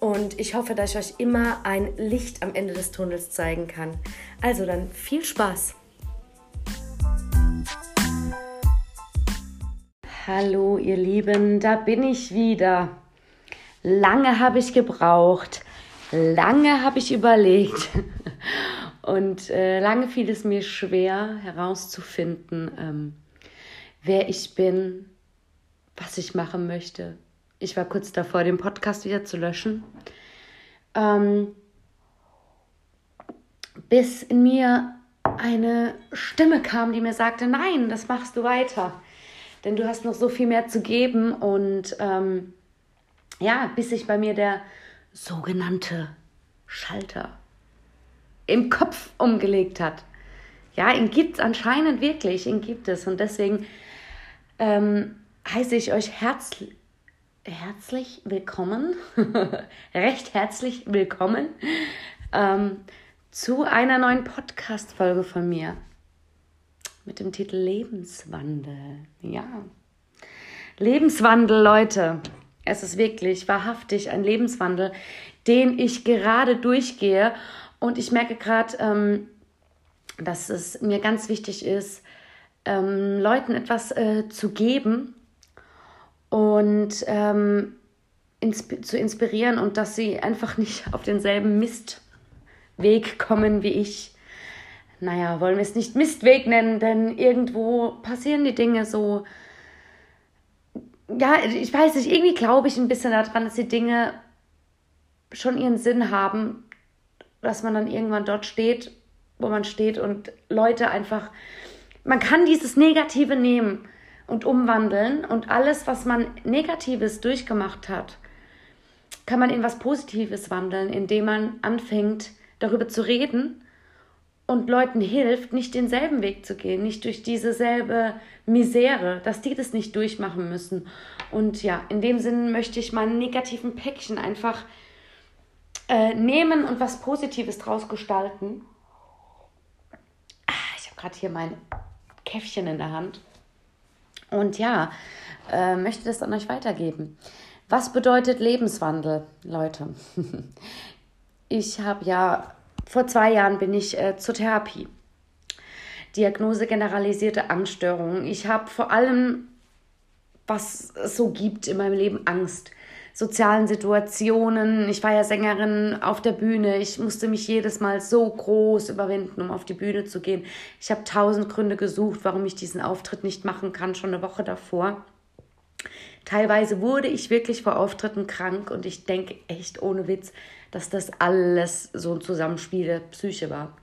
Und ich hoffe, dass ich euch immer ein Licht am Ende des Tunnels zeigen kann. Also dann viel Spaß! Hallo ihr Lieben, da bin ich wieder. Lange habe ich gebraucht, lange habe ich überlegt und äh, lange fiel es mir schwer herauszufinden, ähm, wer ich bin, was ich machen möchte, ich war kurz davor, den Podcast wieder zu löschen. Ähm, bis in mir eine Stimme kam, die mir sagte, nein, das machst du weiter. Denn du hast noch so viel mehr zu geben. Und ähm, ja, bis sich bei mir der sogenannte Schalter im Kopf umgelegt hat. Ja, ihn gibt es anscheinend wirklich, ihn gibt es. Und deswegen ähm, heiße ich euch herzlich herzlich willkommen, recht herzlich willkommen ähm, zu einer neuen Podcast-Folge von mir mit dem Titel Lebenswandel. Ja, Lebenswandel, Leute. Es ist wirklich wahrhaftig ein Lebenswandel, den ich gerade durchgehe. Und ich merke gerade, ähm, dass es mir ganz wichtig ist, ähm, Leuten etwas äh, zu geben, und ähm, insp zu inspirieren und dass sie einfach nicht auf denselben Mistweg kommen wie ich. Naja, wollen wir es nicht Mistweg nennen, denn irgendwo passieren die Dinge so. Ja, ich weiß nicht, irgendwie glaube ich ein bisschen daran, dass die Dinge schon ihren Sinn haben, dass man dann irgendwann dort steht, wo man steht und Leute einfach, man kann dieses Negative nehmen und umwandeln und alles, was man Negatives durchgemacht hat, kann man in was Positives wandeln, indem man anfängt, darüber zu reden und Leuten hilft, nicht denselben Weg zu gehen, nicht durch diese selbe Misere, dass die das nicht durchmachen müssen. Und ja, in dem Sinn möchte ich meine negativen Päckchen einfach äh, nehmen und was Positives draus gestalten. Ah, ich habe gerade hier mein Käffchen in der Hand. Und ja, äh, möchte das an euch weitergeben. Was bedeutet Lebenswandel, Leute? ich habe ja, vor zwei Jahren bin ich äh, zur Therapie. Diagnose generalisierte Angststörungen. Ich habe vor allem, was es so gibt in meinem Leben, Angst sozialen Situationen. Ich war ja Sängerin auf der Bühne. Ich musste mich jedes Mal so groß überwinden, um auf die Bühne zu gehen. Ich habe tausend Gründe gesucht, warum ich diesen Auftritt nicht machen kann, schon eine Woche davor. Teilweise wurde ich wirklich vor Auftritten krank und ich denke echt ohne Witz, dass das alles so ein Zusammenspiel der Psyche war.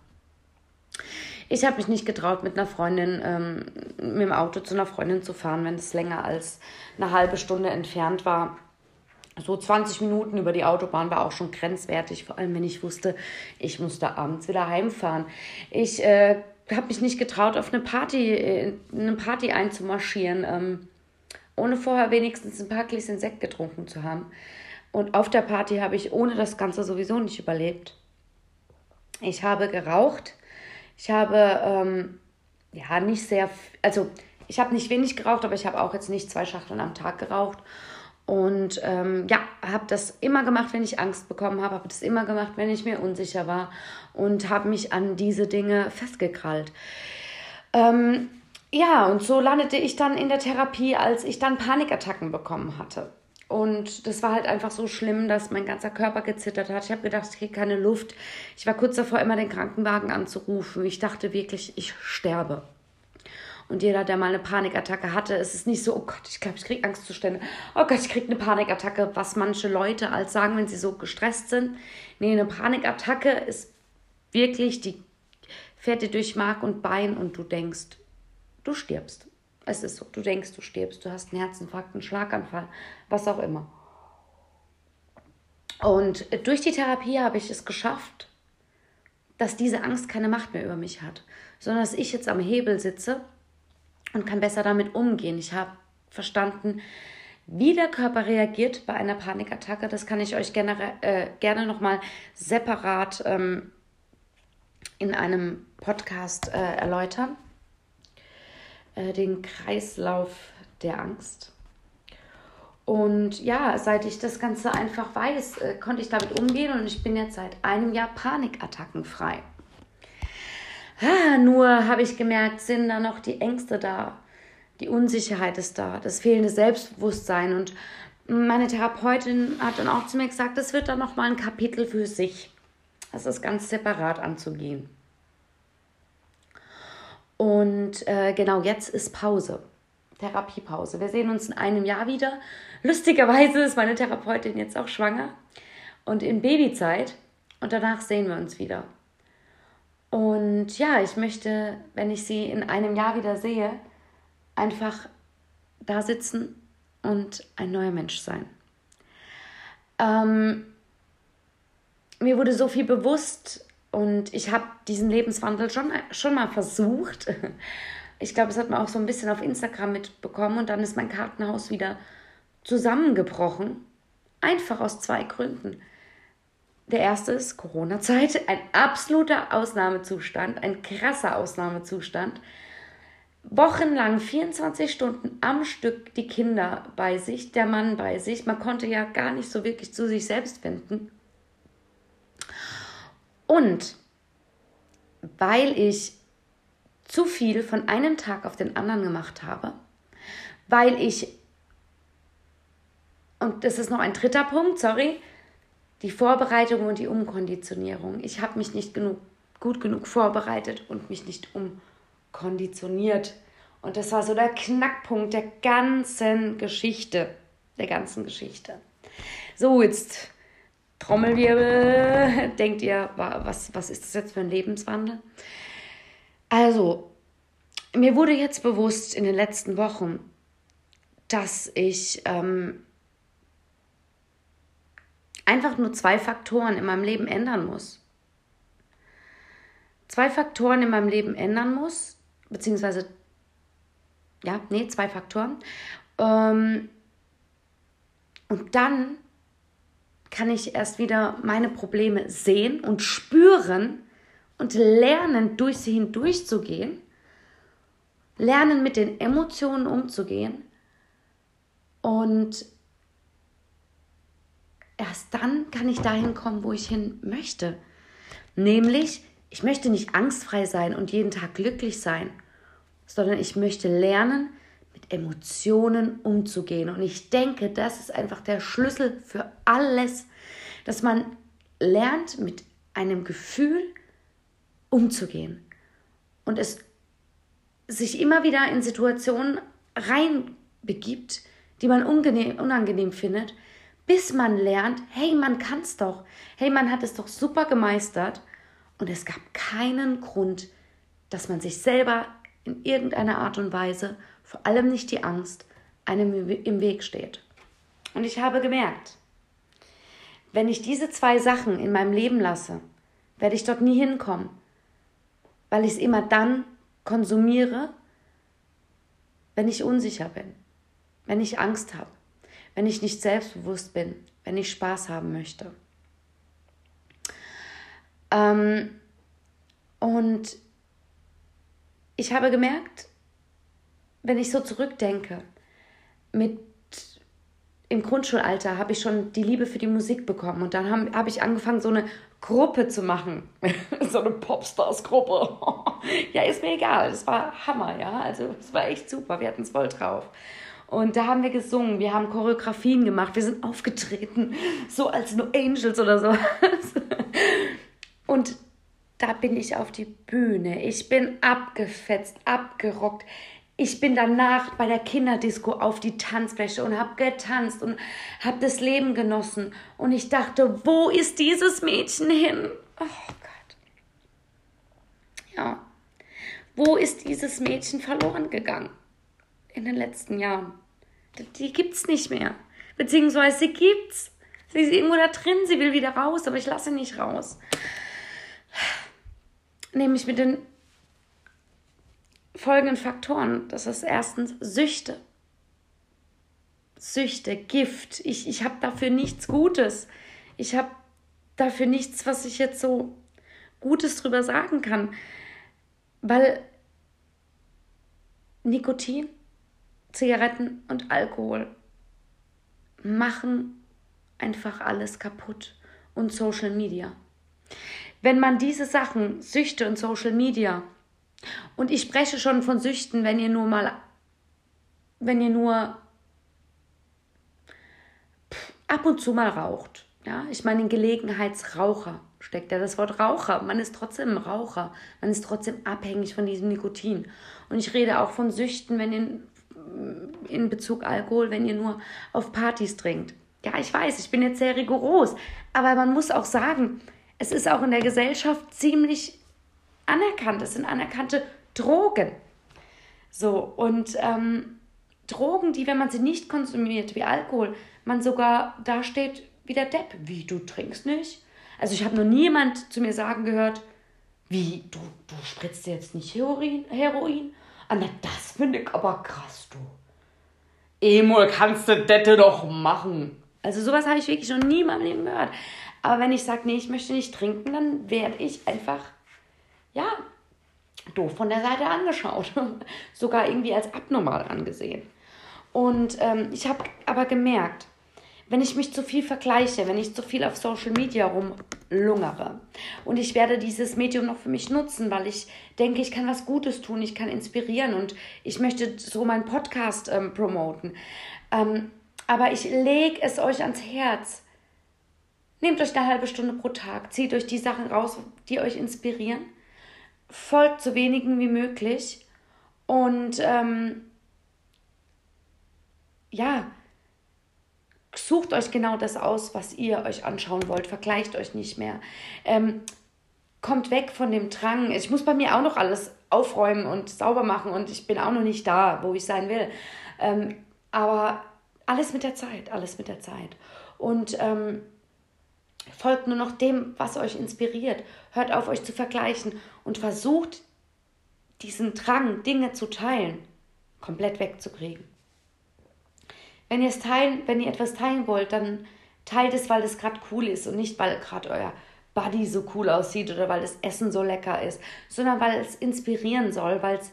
Ich habe mich nicht getraut, mit einer Freundin, ähm, mit dem Auto zu einer Freundin zu fahren, wenn es länger als eine halbe Stunde entfernt war so 20 Minuten über die Autobahn war auch schon grenzwertig, vor allem wenn ich wusste, ich musste abends wieder heimfahren. Ich äh, habe mich nicht getraut, auf eine Party, äh, eine Party einzumarschieren, ähm, ohne vorher wenigstens ein paar Gläschen Sekt getrunken zu haben. Und auf der Party habe ich ohne das Ganze sowieso nicht überlebt. Ich habe geraucht. Ich habe ähm, ja nicht sehr, also ich habe nicht wenig geraucht, aber ich habe auch jetzt nicht zwei Schachteln am Tag geraucht. Und ähm, ja, habe das immer gemacht, wenn ich Angst bekommen habe, habe das immer gemacht, wenn ich mir unsicher war und habe mich an diese Dinge festgekrallt. Ähm, ja, und so landete ich dann in der Therapie, als ich dann Panikattacken bekommen hatte. Und das war halt einfach so schlimm, dass mein ganzer Körper gezittert hat. Ich habe gedacht, ich kriege keine Luft. Ich war kurz davor, immer den Krankenwagen anzurufen. Ich dachte wirklich, ich sterbe. Und jeder, der mal eine Panikattacke hatte, ist es nicht so, oh Gott, ich glaube, ich kriege Angstzustände. Oh Gott, ich kriege eine Panikattacke, was manche Leute als sagen, wenn sie so gestresst sind. Nee, eine Panikattacke ist wirklich, die fährt dir durch Mark und Bein und du denkst, du stirbst. Es ist so, du denkst, du stirbst, du hast einen Herzinfarkt, einen Schlaganfall, was auch immer. Und durch die Therapie habe ich es geschafft, dass diese Angst keine Macht mehr über mich hat, sondern dass ich jetzt am Hebel sitze und kann besser damit umgehen. Ich habe verstanden, wie der Körper reagiert bei einer Panikattacke. Das kann ich euch gerne, äh, gerne nochmal separat ähm, in einem Podcast äh, erläutern. Äh, den Kreislauf der Angst. Und ja, seit ich das Ganze einfach weiß, äh, konnte ich damit umgehen und ich bin jetzt seit einem Jahr panikattackenfrei. Nur habe ich gemerkt, sind da noch die Ängste da, die Unsicherheit ist da, das fehlende Selbstbewusstsein und meine Therapeutin hat dann auch zu mir gesagt, das wird dann noch mal ein Kapitel für sich. Das ist ganz separat anzugehen. Und äh, genau jetzt ist Pause. Therapiepause. Wir sehen uns in einem Jahr wieder. Lustigerweise ist meine Therapeutin jetzt auch schwanger und in Babyzeit. Und danach sehen wir uns wieder. Und ja, ich möchte, wenn ich sie in einem Jahr wieder sehe, einfach da sitzen und ein neuer Mensch sein. Ähm, mir wurde so viel bewusst und ich habe diesen Lebenswandel schon, schon mal versucht ich glaube, das hat man auch so ein bisschen auf Instagram mitbekommen und dann ist mein Kartenhaus wieder zusammengebrochen. Einfach aus zwei Gründen. Der erste ist Corona-Zeit, ein absoluter Ausnahmezustand, ein krasser Ausnahmezustand. Wochenlang, 24 Stunden am Stück die Kinder bei sich, der Mann bei sich. Man konnte ja gar nicht so wirklich zu sich selbst finden. Und weil ich zu viel von einem Tag auf den anderen gemacht habe, weil ich, und das ist noch ein dritter Punkt, sorry, die Vorbereitung und die Umkonditionierung. Ich habe mich nicht genug, gut genug vorbereitet und mich nicht umkonditioniert. Und das war so der Knackpunkt der ganzen Geschichte. Der ganzen Geschichte. So, jetzt Trommelwirbel. Denkt ihr, was, was ist das jetzt für ein Lebenswandel? Also, mir wurde jetzt bewusst in den letzten Wochen, dass ich ähm, einfach nur zwei Faktoren in meinem Leben ändern muss. Zwei Faktoren in meinem Leben ändern muss, beziehungsweise, ja, nee, zwei Faktoren. Ähm, und dann kann ich erst wieder meine Probleme sehen und spüren und lernen, durch sie hindurchzugehen, lernen, mit den Emotionen umzugehen und erst dann kann ich dahin kommen, wo ich hin möchte. Nämlich, ich möchte nicht angstfrei sein und jeden Tag glücklich sein, sondern ich möchte lernen, mit Emotionen umzugehen. Und ich denke, das ist einfach der Schlüssel für alles, dass man lernt, mit einem Gefühl umzugehen. Und es sich immer wieder in Situationen reinbegibt, die man unangenehm, unangenehm findet, bis man lernt, hey, man kann es doch. Hey, man hat es doch super gemeistert. Und es gab keinen Grund, dass man sich selber in irgendeiner Art und Weise, vor allem nicht die Angst, einem im Weg steht. Und ich habe gemerkt, wenn ich diese zwei Sachen in meinem Leben lasse, werde ich dort nie hinkommen weil ich es immer dann konsumiere, wenn ich unsicher bin, wenn ich Angst habe, wenn ich nicht selbstbewusst bin, wenn ich Spaß haben möchte. Ähm, und ich habe gemerkt, wenn ich so zurückdenke, mit im Grundschulalter habe ich schon die Liebe für die Musik bekommen und dann habe hab ich angefangen, so eine Gruppe zu machen. so eine Popstars-Gruppe. ja, ist mir egal. Das war Hammer, ja. Also, es war echt super. Wir hatten es voll drauf. Und da haben wir gesungen, wir haben Choreografien gemacht, wir sind aufgetreten, so als No Angels oder so. Und da bin ich auf die Bühne. Ich bin abgefetzt, abgerockt. ich bin danach bei der Kinderdisco auf die Tanzfläche und habe getanzt und habe das Leben genossen. Und ich dachte, wo ist dieses Mädchen hin? Oh Gott. Ja. Wo ist dieses Mädchen verloren gegangen? In den letzten Jahren. Die gibt's nicht mehr. Beziehungsweise sie gibt's. Sie ist irgendwo da drin, sie will wieder raus, aber ich lasse sie nicht raus. Nämlich mit den folgenden Faktoren. Das ist erstens Süchte. Süchte, Gift. Ich, ich habe dafür nichts Gutes. Ich habe dafür nichts, was ich jetzt so Gutes drüber sagen kann. Weil Nikotin, Zigaretten und Alkohol machen einfach alles kaputt. Und Social Media. Wenn man diese Sachen, Süchte und Social Media, und ich spreche schon von Süchten, wenn ihr nur mal, wenn ihr nur ab und zu mal raucht. Ja, ich meine, in Gelegenheitsraucher steckt ja das Wort Raucher. Man ist trotzdem Raucher. Man ist trotzdem abhängig von diesem Nikotin. Und ich rede auch von Süchten, wenn ihr in Bezug Alkohol, wenn ihr nur auf Partys trinkt. Ja, ich weiß, ich bin jetzt sehr rigoros, aber man muss auch sagen, es ist auch in der Gesellschaft ziemlich anerkannt. Es sind anerkannte Drogen. So, und ähm, Drogen, die, wenn man sie nicht konsumiert, wie Alkohol, man sogar dasteht wie der Depp. Wie, du trinkst nicht? Also ich habe noch niemand zu mir sagen gehört, wie, du, du spritzt jetzt nicht Heroin? Heroin? Ah, na, das finde ich aber krass, du. Emul, kannst du das doch machen. Also sowas habe ich wirklich noch nie in meinem Leben gehört. Aber wenn ich sage, nee, ich möchte nicht trinken, dann werde ich einfach, ja, doof von der Seite angeschaut. Sogar irgendwie als abnormal angesehen. Und ähm, ich habe aber gemerkt, wenn ich mich zu viel vergleiche, wenn ich zu viel auf Social Media rumlungere und ich werde dieses Medium noch für mich nutzen, weil ich denke, ich kann was Gutes tun, ich kann inspirieren und ich möchte so meinen Podcast ähm, promoten. Ähm, aber ich lege es euch ans Herz. Nehmt euch eine halbe Stunde pro Tag, zieht euch die Sachen raus, die euch inspirieren, folgt so wenigen wie möglich und ähm, ja, sucht euch genau das aus, was ihr euch anschauen wollt, vergleicht euch nicht mehr. Ähm, kommt weg von dem Drang. Ich muss bei mir auch noch alles aufräumen und sauber machen und ich bin auch noch nicht da, wo ich sein will. Ähm, aber alles mit der Zeit, alles mit der Zeit. Und ähm, folgt nur noch dem, was euch inspiriert. Hört auf, euch zu vergleichen und versucht, diesen Drang, Dinge zu teilen, komplett wegzukriegen. Wenn ihr es teilen, wenn ihr etwas teilen wollt, dann teilt es, weil es gerade cool ist und nicht, weil gerade euer Buddy so cool aussieht oder weil das Essen so lecker ist, sondern weil es inspirieren soll, weil es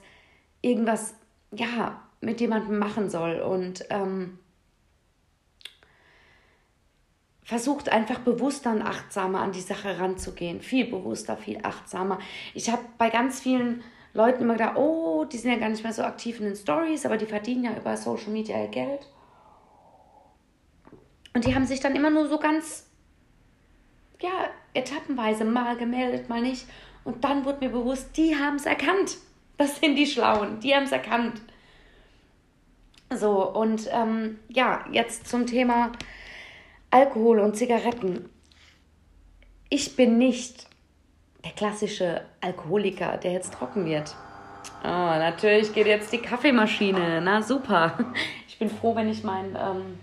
irgendwas, ja, mit jemandem machen soll. Und ähm, versucht einfach bewusster und achtsamer an die Sache ranzugehen. Viel bewusster, viel achtsamer. Ich habe bei ganz vielen Leuten immer gedacht, oh, die sind ja gar nicht mehr so aktiv in den Stories, aber die verdienen ja über Social Media ihr Geld. Und die haben sich dann immer nur so ganz, ja, etappenweise mal gemeldet, mal nicht. Und dann wurde mir bewusst, die haben es erkannt. Das sind die Schlauen, die haben es erkannt. So, und ähm, ja, jetzt zum Thema Alkohol und Zigaretten. Ich bin nicht der klassische Alkoholiker, der jetzt trocken wird. Oh, natürlich geht jetzt die Kaffeemaschine. Na super. Ich bin froh, wenn ich mein ähm,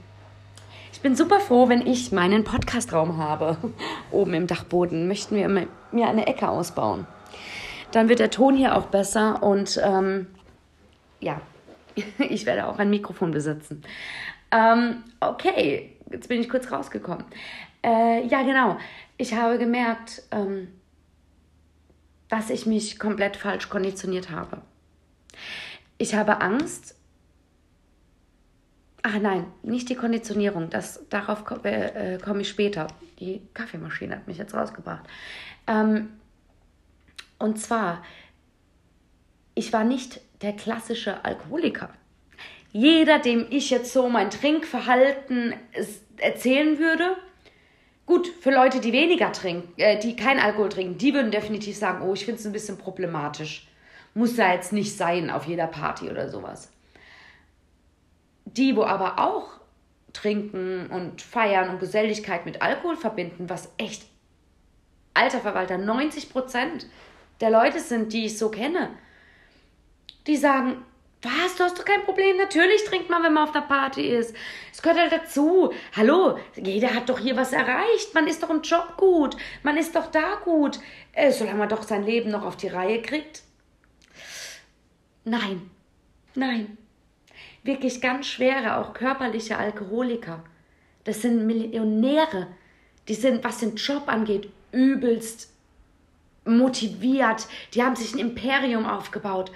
ich bin super froh, wenn ich meinen Podcastraum habe. Oben im Dachboden möchten wir mir eine Ecke ausbauen. Dann wird der Ton hier auch besser und ähm, ja, ich werde auch ein Mikrofon besitzen. Ähm, okay, jetzt bin ich kurz rausgekommen. Äh, ja, genau. Ich habe gemerkt, ähm, dass ich mich komplett falsch konditioniert habe. Ich habe Angst, Ach nein, nicht die Konditionierung. Das, darauf äh, komme ich später. Die Kaffeemaschine hat mich jetzt rausgebracht. Ähm, und zwar, ich war nicht der klassische Alkoholiker. Jeder, dem ich jetzt so mein Trinkverhalten erzählen würde, gut, für Leute, die weniger trinken, äh, die kein Alkohol trinken, die würden definitiv sagen, oh, ich finde es ein bisschen problematisch Muss ja jetzt nicht sein auf jeder Party oder sowas. Die, wo aber auch trinken und feiern und Geselligkeit mit Alkohol verbinden, was echt, alter Verwalter, 90 Prozent der Leute sind, die ich so kenne, die sagen, was, du hast doch kein Problem. Natürlich trinkt man, wenn man auf der Party ist. Es gehört halt dazu. Hallo, jeder hat doch hier was erreicht. Man ist doch im Job gut. Man ist doch da gut. Äh, solange man doch sein Leben noch auf die Reihe kriegt. Nein, nein. Wirklich ganz schwere, auch körperliche Alkoholiker. Das sind Millionäre. Die sind, was den Job angeht, übelst motiviert. Die haben sich ein Imperium aufgebaut.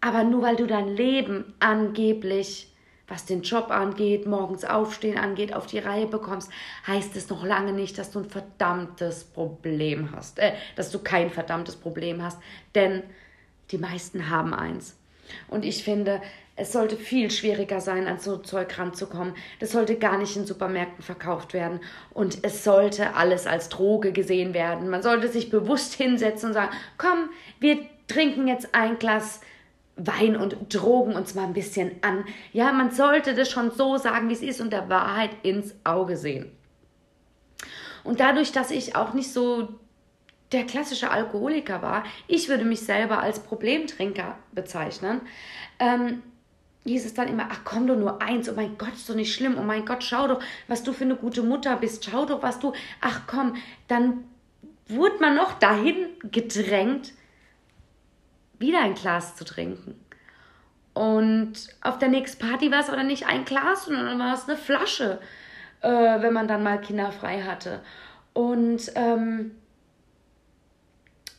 Aber nur weil du dein Leben angeblich, was den Job angeht, morgens aufstehen angeht, auf die Reihe bekommst, heißt es noch lange nicht, dass du ein verdammtes Problem hast. Äh, dass du kein verdammtes Problem hast. Denn die meisten haben eins. Und ich finde, es sollte viel schwieriger sein, an so Zeug ranzukommen. Das sollte gar nicht in Supermärkten verkauft werden. Und es sollte alles als Droge gesehen werden. Man sollte sich bewusst hinsetzen und sagen, komm, wir trinken jetzt ein Glas Wein und drogen uns mal ein bisschen an. Ja, man sollte das schon so sagen, wie es ist und der Wahrheit ins Auge sehen. Und dadurch, dass ich auch nicht so der klassische Alkoholiker war, ich würde mich selber als Problemtrinker bezeichnen, ähm, hieß es dann immer, ach komm doch nur eins, oh mein Gott, ist doch nicht schlimm, oh mein Gott, schau doch, was du für eine gute Mutter bist, schau doch, was du, ach komm, dann wurde man noch dahin gedrängt, wieder ein Glas zu trinken. Und auf der nächsten Party war es aber nicht ein Glas, sondern war es eine Flasche, äh, wenn man dann mal kinderfrei hatte. Und ähm,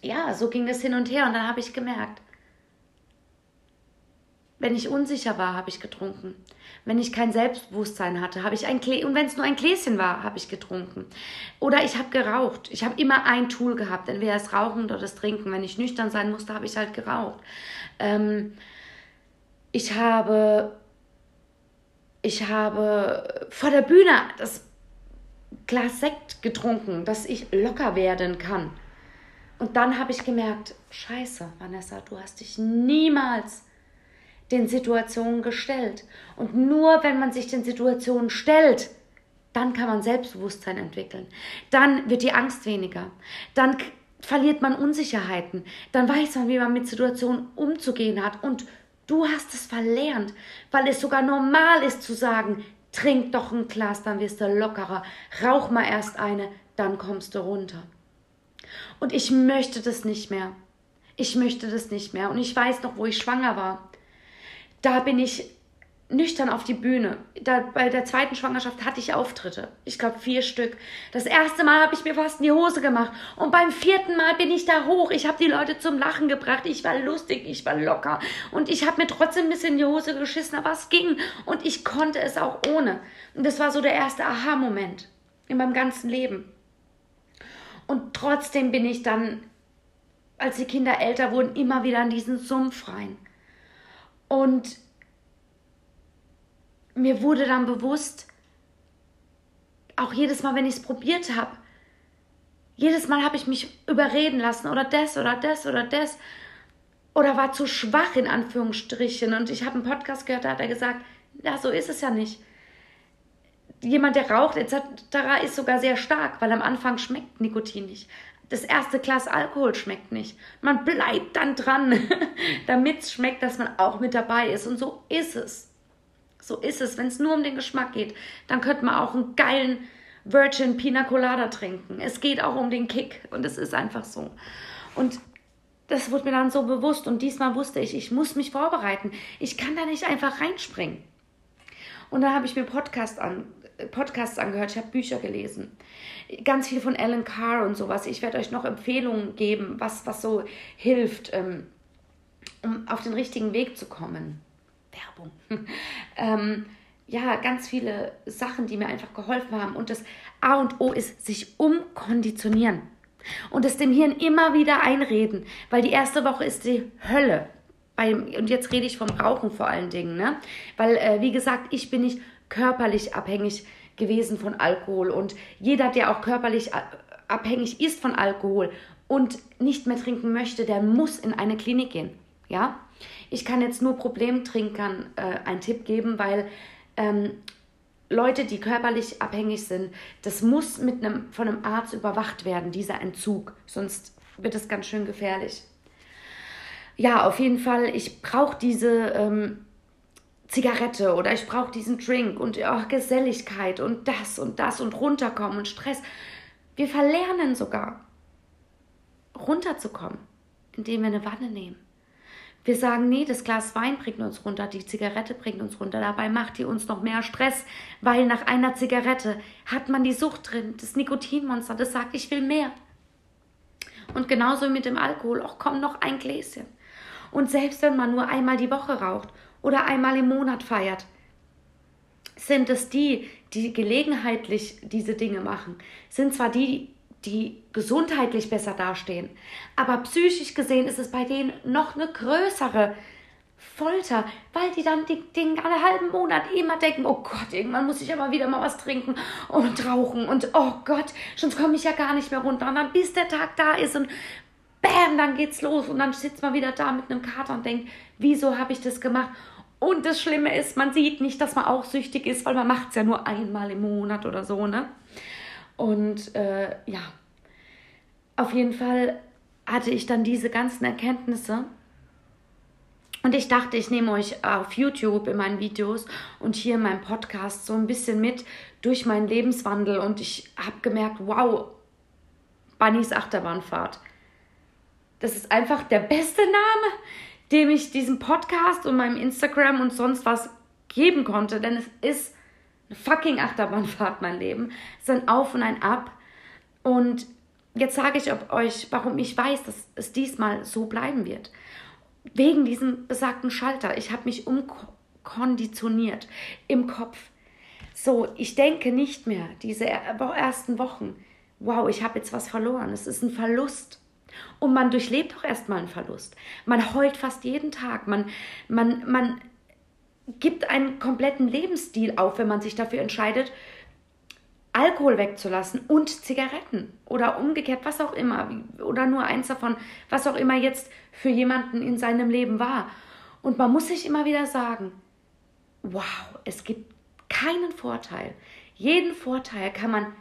ja, so ging das hin und her. Und dann habe ich gemerkt, wenn ich unsicher war, habe ich getrunken. Wenn ich kein Selbstbewusstsein hatte, habe ich ein Gläschen, und wenn es nur ein Gläschen war, habe ich getrunken. Oder ich habe geraucht. Ich habe immer ein Tool gehabt, entweder das Rauchen oder das Trinken. Wenn ich nüchtern sein musste, habe ich halt geraucht. Ähm, ich habe, ich habe vor der Bühne das Glas Sekt getrunken, dass ich locker werden kann. Und dann habe ich gemerkt, scheiße, Vanessa, du hast dich niemals den Situationen gestellt. Und nur wenn man sich den Situationen stellt, dann kann man Selbstbewusstsein entwickeln. Dann wird die Angst weniger. Dann verliert man Unsicherheiten. Dann weiß man, wie man mit Situationen umzugehen hat. Und du hast es verlernt, weil es sogar normal ist zu sagen, trink doch ein Glas, dann wirst du lockerer. Rauch mal erst eine, dann kommst du runter. Und ich möchte das nicht mehr. Ich möchte das nicht mehr. Und ich weiß noch, wo ich schwanger war da bin ich nüchtern auf die Bühne. Da, bei der zweiten Schwangerschaft hatte ich Auftritte. Ich glaube vier Stück. Das erste Mal habe ich mir fast in die Hose gemacht. Und beim vierten Mal bin ich da hoch. Ich habe die Leute zum Lachen gebracht. Ich war lustig, ich war locker. Und ich habe mir trotzdem ein bisschen in die Hose geschissen, aber es ging. Und ich konnte es auch ohne. Und das war so der erste Aha-Moment in meinem ganzen Leben. Und trotzdem bin ich dann, als die Kinder älter wurden, immer wieder in diesen Sumpf rein. Und mir wurde dann bewusst, auch jedes Mal, wenn ich es probiert habe, jedes Mal habe ich mich überreden lassen oder das oder das oder das oder war zu schwach in Anführungsstrichen. Und ich habe einen Podcast gehört, da hat er gesagt, ja, so ist es ja nicht. Jemand, der raucht etc., ist sogar sehr stark, weil am Anfang schmeckt Nikotin nicht das erste Glas Alkohol schmeckt nicht. Man bleibt dann dran, damit es schmeckt, dass man auch mit dabei ist. Und so ist es. So ist es. Wenn es nur um den Geschmack geht, dann könnte man auch einen geilen Virgin Pina Colada trinken. Es geht auch um den Kick und es ist einfach so. Und das wurde mir dann so bewusst und diesmal wusste ich, ich muss mich vorbereiten. Ich kann da nicht einfach reinspringen. Und da habe ich mir Podcast an, Podcasts angehört, ich habe Bücher gelesen. Ganz viel von Alan Carr und sowas. Ich werde euch noch Empfehlungen geben, was, was so hilft, ähm, um auf den richtigen Weg zu kommen. Werbung. ähm, ja, ganz viele Sachen, die mir einfach geholfen haben. Und das A und O ist sich umkonditionieren. Und es dem Hirn immer wieder einreden, weil die erste Woche ist die Hölle. Beim, und jetzt rede ich vom Rauchen vor allen Dingen, ne? Weil, äh, wie gesagt, ich bin nicht körperlich abhängig gewesen von Alkohol. Und jeder, der auch körperlich abhängig ist von Alkohol und nicht mehr trinken möchte, der muss in eine Klinik gehen. Ja, ich kann jetzt nur Problemtrinkern äh, einen Tipp geben, weil ähm, Leute, die körperlich abhängig sind, das muss mit einem, von einem Arzt überwacht werden, dieser Entzug. Sonst wird es ganz schön gefährlich. Ja, auf jeden Fall, ich brauche diese ähm, Zigarette oder ich brauche diesen Drink und oh, Geselligkeit und das und das und runterkommen und Stress. Wir verlernen sogar, runterzukommen, indem wir eine Wanne nehmen. Wir sagen, nee, das Glas Wein bringt uns runter, die Zigarette bringt uns runter. Dabei macht die uns noch mehr Stress, weil nach einer Zigarette hat man die Sucht drin, das Nikotinmonster, das sagt, ich will mehr. Und genauso mit dem Alkohol, auch komm noch ein Gläschen. Und selbst wenn man nur einmal die Woche raucht oder einmal im Monat feiert, sind es die, die gelegenheitlich diese Dinge machen, sind zwar die, die gesundheitlich besser dastehen. Aber psychisch gesehen ist es bei denen noch eine größere Folter, weil die dann die, den halben Monat immer denken, oh Gott, irgendwann muss ich aber wieder mal was trinken und rauchen und oh Gott, sonst komme ich ja gar nicht mehr runter. Und dann bis der Tag da ist und bam, dann geht's los und dann sitzt man wieder da mit einem Kater und denkt, wieso habe ich das gemacht? Und das Schlimme ist, man sieht nicht, dass man auch süchtig ist, weil man macht es ja nur einmal im Monat oder so, ne? Und äh, ja, auf jeden Fall hatte ich dann diese ganzen Erkenntnisse. Und ich dachte, ich nehme euch auf YouTube in meinen Videos und hier in meinem Podcast so ein bisschen mit durch meinen Lebenswandel. Und ich habe gemerkt, wow, Bunnys Achterbahnfahrt. Das ist einfach der beste Name, dem ich diesem Podcast und meinem Instagram und sonst was geben konnte. Denn es ist eine fucking Achterbahnfahrt, mein Leben. Es ist ein Auf und ein Ab. Und jetzt sage ich euch, warum ich weiß, dass es diesmal so bleiben wird. Wegen diesem besagten Schalter. Ich habe mich umkonditioniert im Kopf. So, ich denke nicht mehr diese ersten Wochen, wow, ich habe jetzt was verloren. Es ist ein Verlust. Und man durchlebt auch erstmal einen Verlust. Man heult fast jeden Tag. Man, man, man gibt einen kompletten Lebensstil auf, wenn man sich dafür entscheidet, Alkohol wegzulassen und Zigaretten oder umgekehrt, was auch immer, oder nur eins davon, was auch immer jetzt für jemanden in seinem Leben war. Und man muss sich immer wieder sagen, wow, es gibt keinen Vorteil. Jeden Vorteil kann man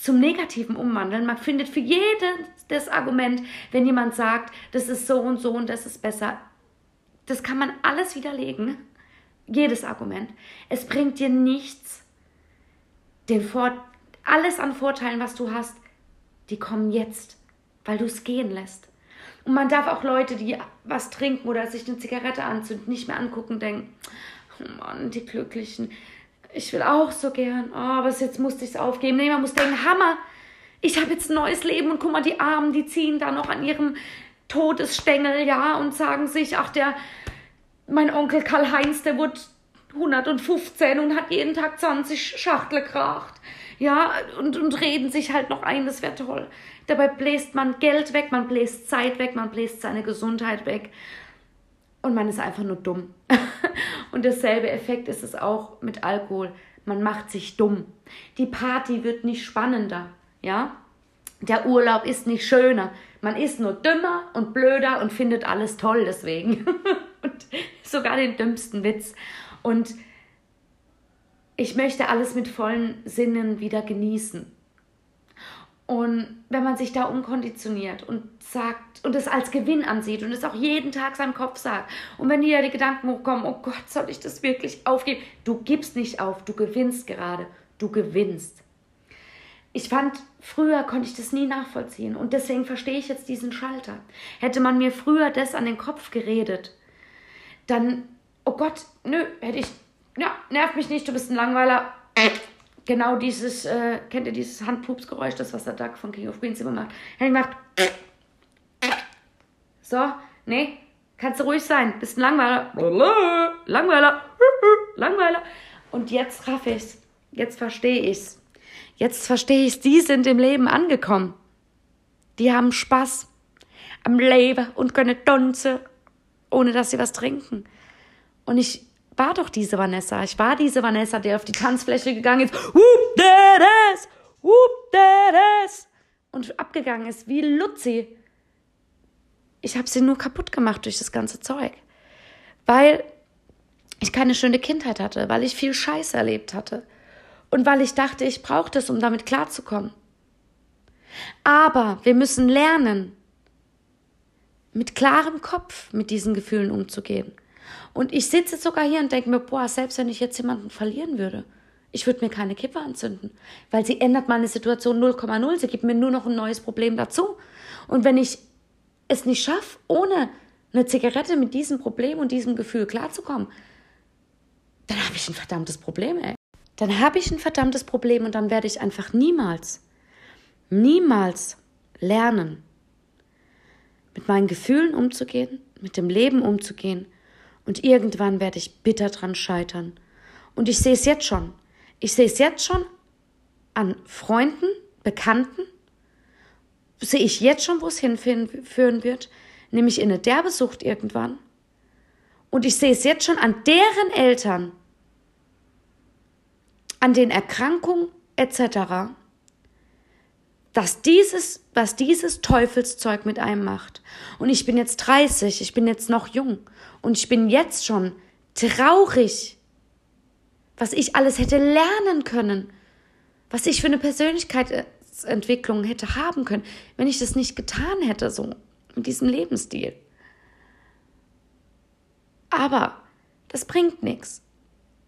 zum Negativen umwandeln. Man findet für jedes Argument, wenn jemand sagt, das ist so und so und das ist besser. Das kann man alles widerlegen. Jedes Argument. Es bringt dir nichts. Den Vor alles an Vorteilen, was du hast, die kommen jetzt, weil du es gehen lässt. Und man darf auch Leute, die was trinken oder sich eine Zigarette anzünden, nicht mehr angucken und denken, oh Mann, die Glücklichen ich will auch so gern, oh, aber jetzt musste ich es aufgeben. Nee, man muss denken, Hammer, ich habe jetzt ein neues Leben und guck mal, die Armen, die ziehen da noch an ihrem Todesstängel, ja, und sagen sich, ach, der, mein Onkel Karl-Heinz, der wurde 115 und hat jeden Tag 20 Schachtel gekracht. Ja, und, und reden sich halt noch ein, das wäre toll. Dabei bläst man Geld weg, man bläst Zeit weg, man bläst seine Gesundheit weg. Und man ist einfach nur dumm. Und dasselbe Effekt ist es auch mit Alkohol. Man macht sich dumm. Die Party wird nicht spannender, ja? Der Urlaub ist nicht schöner. Man ist nur dümmer und blöder und findet alles toll deswegen. und sogar den dümmsten Witz. Und ich möchte alles mit vollen Sinnen wieder genießen. Und wenn man sich da umkonditioniert und sagt und es als Gewinn ansieht und es auch jeden Tag seinem Kopf sagt und wenn dir die Gedanken hochkommen, oh Gott, soll ich das wirklich aufgeben? Du gibst nicht auf, du gewinnst gerade, du gewinnst. Ich fand, früher konnte ich das nie nachvollziehen und deswegen verstehe ich jetzt diesen Schalter. Hätte man mir früher das an den Kopf geredet, dann, oh Gott, nö, hätte ich, ja, nerv mich nicht, du bist ein Langweiler, genau dieses, äh, kennt ihr dieses Handpupsgeräusch, das was der Duck von King of Queens immer macht? Henry macht. So, nee, kannst du ruhig sein, bist ein Langweiler. Langweiler, Langweiler. Und jetzt raff ich's. Jetzt verstehe ich's. Jetzt verstehe ich's. Die sind im Leben angekommen. Die haben Spaß am Leben und können tanzen, ohne dass sie was trinken. Und ich war doch diese Vanessa. Ich war diese Vanessa, die auf die Tanzfläche gegangen ist. Whoop, that ass! Whoop, that ass! Und abgegangen ist wie Luzi. ich habe sie nur kaputt gemacht durch das ganze Zeug. Weil ich keine schöne Kindheit hatte, weil ich viel Scheiß erlebt hatte und weil ich dachte, ich brauche das, um damit klarzukommen. Aber wir müssen lernen, mit klarem Kopf mit diesen Gefühlen umzugehen. Und ich sitze sogar hier und denke mir, boah, selbst wenn ich jetzt jemanden verlieren würde, ich würde mir keine Kippe anzünden, weil sie ändert meine Situation 0,0. Sie gibt mir nur noch ein neues Problem dazu. Und wenn ich es nicht schaffe, ohne eine Zigarette mit diesem Problem und diesem Gefühl klarzukommen, dann habe ich ein verdammtes Problem, ey. Dann habe ich ein verdammtes Problem und dann werde ich einfach niemals, niemals lernen, mit meinen Gefühlen umzugehen, mit dem Leben umzugehen und irgendwann werde ich bitter dran scheitern. Und ich sehe es jetzt schon. Ich sehe es jetzt schon an Freunden, Bekannten, sehe ich jetzt schon, wo es hinführen wird, nämlich in eine Derbesucht irgendwann. Und ich sehe es jetzt schon an deren Eltern, an den Erkrankungen etc., dass dieses, was dieses Teufelszeug mit einem macht. Und ich bin jetzt 30, ich bin jetzt noch jung und ich bin jetzt schon traurig was ich alles hätte lernen können, was ich für eine Persönlichkeitsentwicklung hätte haben können, wenn ich das nicht getan hätte, so mit diesem Lebensstil. Aber das bringt nichts.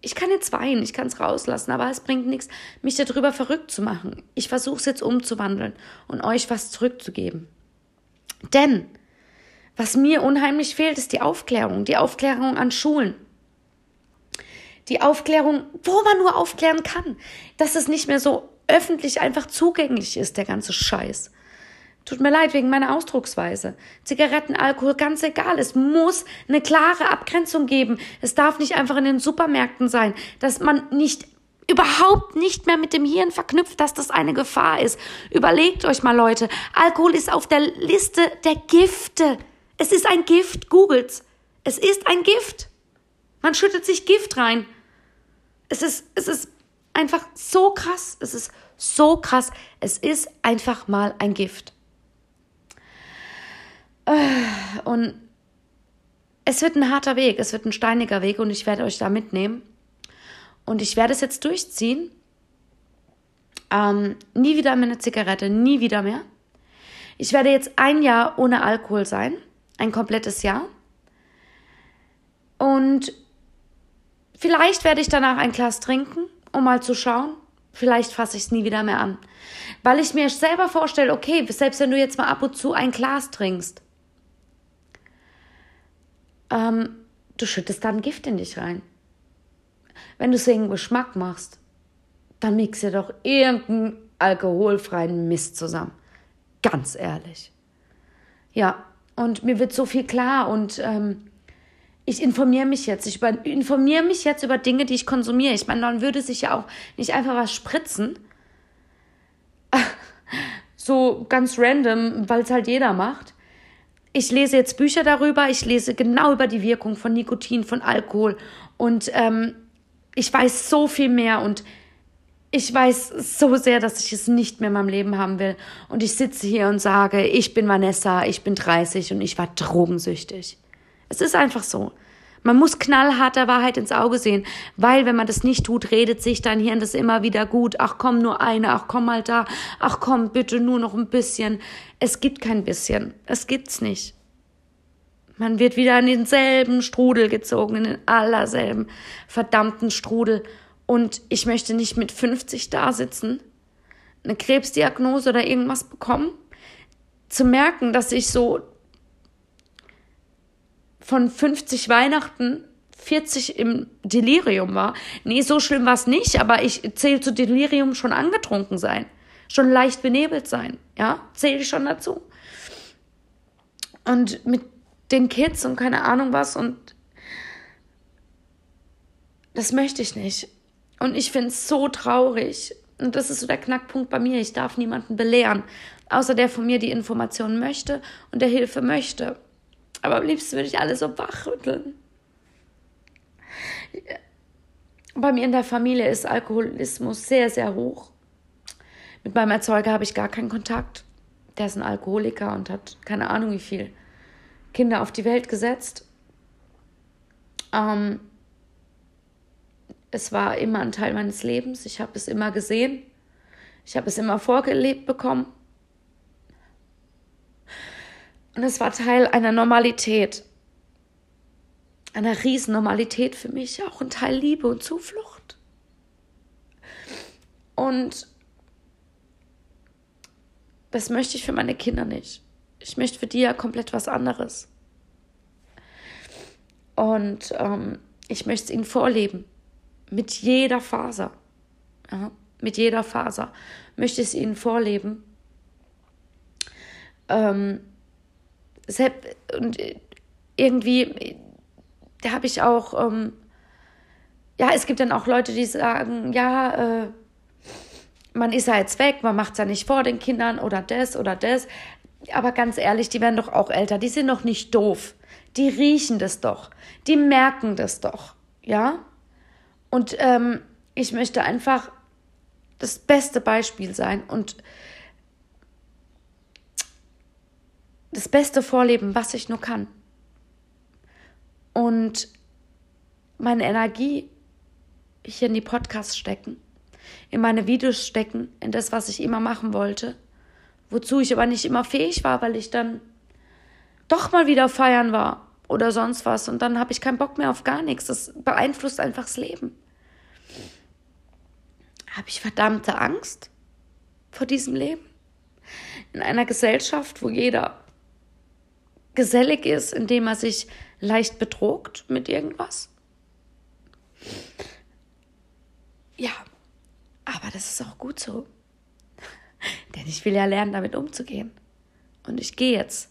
Ich kann jetzt weinen, ich kann es rauslassen, aber es bringt nichts, mich darüber verrückt zu machen. Ich versuche es jetzt umzuwandeln und euch was zurückzugeben. Denn was mir unheimlich fehlt, ist die Aufklärung, die Aufklärung an Schulen die Aufklärung, wo man nur aufklären kann, dass es nicht mehr so öffentlich einfach zugänglich ist, der ganze Scheiß. Tut mir leid wegen meiner Ausdrucksweise. Zigaretten, Alkohol, ganz egal. Es muss eine klare Abgrenzung geben. Es darf nicht einfach in den Supermärkten sein, dass man nicht überhaupt nicht mehr mit dem Hirn verknüpft, dass das eine Gefahr ist. Überlegt euch mal, Leute. Alkohol ist auf der Liste der Gifte. Es ist ein Gift. Googelt's. Es ist ein Gift. Man schüttet sich Gift rein. Es ist, es ist einfach so krass. Es ist so krass. Es ist einfach mal ein Gift. Und es wird ein harter Weg, es wird ein steiniger Weg und ich werde euch da mitnehmen. Und ich werde es jetzt durchziehen. Ähm, nie wieder mehr eine Zigarette, nie wieder mehr. Ich werde jetzt ein Jahr ohne Alkohol sein, ein komplettes Jahr. Und Vielleicht werde ich danach ein Glas trinken, um mal zu schauen. Vielleicht fasse ich es nie wieder mehr an. Weil ich mir selber vorstelle, okay, selbst wenn du jetzt mal ab und zu ein Glas trinkst, ähm, du schüttest dann Gift in dich rein. Wenn du es wegen Geschmack machst, dann mixe doch irgendeinen alkoholfreien Mist zusammen. Ganz ehrlich. Ja, und mir wird so viel klar und ähm, ich informiere mich jetzt. Ich informiere mich jetzt über Dinge, die ich konsumiere. Ich meine, man würde sich ja auch nicht einfach was spritzen. so ganz random, weil es halt jeder macht. Ich lese jetzt Bücher darüber. Ich lese genau über die Wirkung von Nikotin, von Alkohol. Und ähm, ich weiß so viel mehr und ich weiß so sehr, dass ich es nicht mehr in meinem Leben haben will. Und ich sitze hier und sage, ich bin Vanessa, ich bin 30 und ich war drogensüchtig. Es ist einfach so. Man muss knallhart der Wahrheit ins Auge sehen, weil wenn man das nicht tut, redet sich dein Hirn das immer wieder gut. Ach komm, nur eine, ach komm mal da, ach komm, bitte nur noch ein bisschen. Es gibt kein bisschen. Es gibt's nicht. Man wird wieder in denselben Strudel gezogen, in den allerselben verdammten Strudel. Und ich möchte nicht mit 50 da sitzen, eine Krebsdiagnose oder irgendwas bekommen, zu merken, dass ich so von 50 Weihnachten 40 im Delirium war. Nee, so schlimm war es nicht, aber ich zähle zu Delirium schon angetrunken sein. Schon leicht benebelt sein. Ja, zähle ich schon dazu. Und mit den Kids und keine Ahnung was und das möchte ich nicht. Und ich finde es so traurig. Und das ist so der Knackpunkt bei mir. Ich darf niemanden belehren, außer der von mir die Informationen möchte und der Hilfe möchte. Aber am liebsten würde ich alle so wachrütteln. Bei mir in der Familie ist Alkoholismus sehr, sehr hoch. Mit meinem Erzeuger habe ich gar keinen Kontakt. Der ist ein Alkoholiker und hat keine Ahnung wie viel Kinder auf die Welt gesetzt. Ähm, es war immer ein Teil meines Lebens. Ich habe es immer gesehen. Ich habe es immer vorgelebt bekommen. Und es war Teil einer Normalität. Einer Riesennormalität für mich. Auch ein Teil Liebe und Zuflucht. Und das möchte ich für meine Kinder nicht. Ich möchte für die ja komplett was anderes. Und ähm, ich möchte es ihnen vorleben. Mit jeder Faser. Ja, mit jeder Faser möchte ich es ihnen vorleben. Ähm, und irgendwie, da habe ich auch, ähm, ja, es gibt dann auch Leute, die sagen, ja, äh, man ist ja jetzt weg, man macht es ja nicht vor den Kindern oder das oder das. Aber ganz ehrlich, die werden doch auch älter, die sind doch nicht doof. Die riechen das doch, die merken das doch, ja? Und ähm, ich möchte einfach das beste Beispiel sein und das beste vorleben, was ich nur kann. Und meine Energie hier in die Podcasts stecken in meine Videos stecken, in das, was ich immer machen wollte, wozu ich aber nicht immer fähig war, weil ich dann doch mal wieder feiern war oder sonst was und dann habe ich keinen Bock mehr auf gar nichts. Das beeinflusst einfach das Leben. Habe ich verdammte Angst vor diesem Leben? In einer Gesellschaft, wo jeder gesellig ist, indem er sich leicht betrogt mit irgendwas? Ja, aber das ist auch gut so. Denn ich will ja lernen, damit umzugehen. Und ich gehe jetzt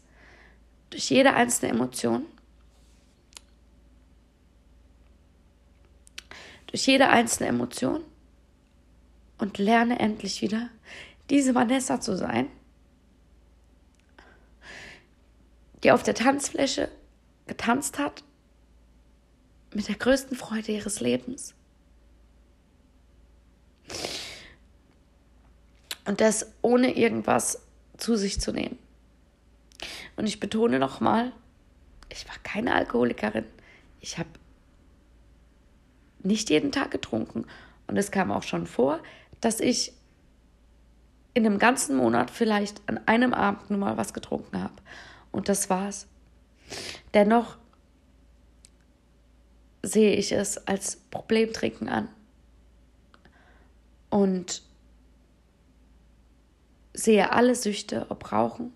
durch jede einzelne Emotion, durch jede einzelne Emotion und lerne endlich wieder, diese Vanessa zu sein, die auf der Tanzfläche getanzt hat mit der größten Freude ihres Lebens Und das ohne irgendwas zu sich zu nehmen. Und ich betone nochmal, ich war keine Alkoholikerin. Ich habe nicht jeden Tag getrunken. Und es kam auch schon vor, dass ich in einem ganzen Monat vielleicht an einem Abend nur mal was getrunken habe. Und das war's. Dennoch sehe ich es als Problemtrinken an. Und sehe alle Süchte, ob Rauchen,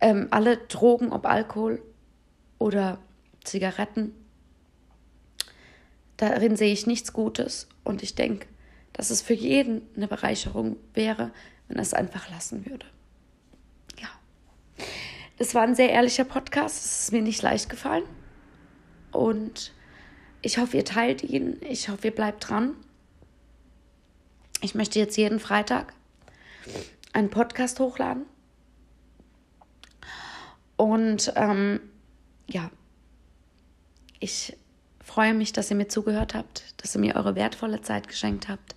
ähm, alle Drogen, ob Alkohol oder Zigaretten. Darin sehe ich nichts Gutes und ich denke, dass es für jeden eine Bereicherung wäre, wenn er es einfach lassen würde. Das war ein sehr ehrlicher Podcast. Es ist mir nicht leicht gefallen. Und ich hoffe, ihr teilt ihn. Ich hoffe, ihr bleibt dran. Ich möchte jetzt jeden Freitag einen Podcast hochladen. Und ähm, ja, ich freue mich, dass ihr mir zugehört habt, dass ihr mir eure wertvolle Zeit geschenkt habt.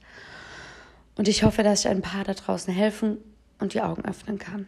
Und ich hoffe, dass ich ein paar da draußen helfen und die Augen öffnen kann.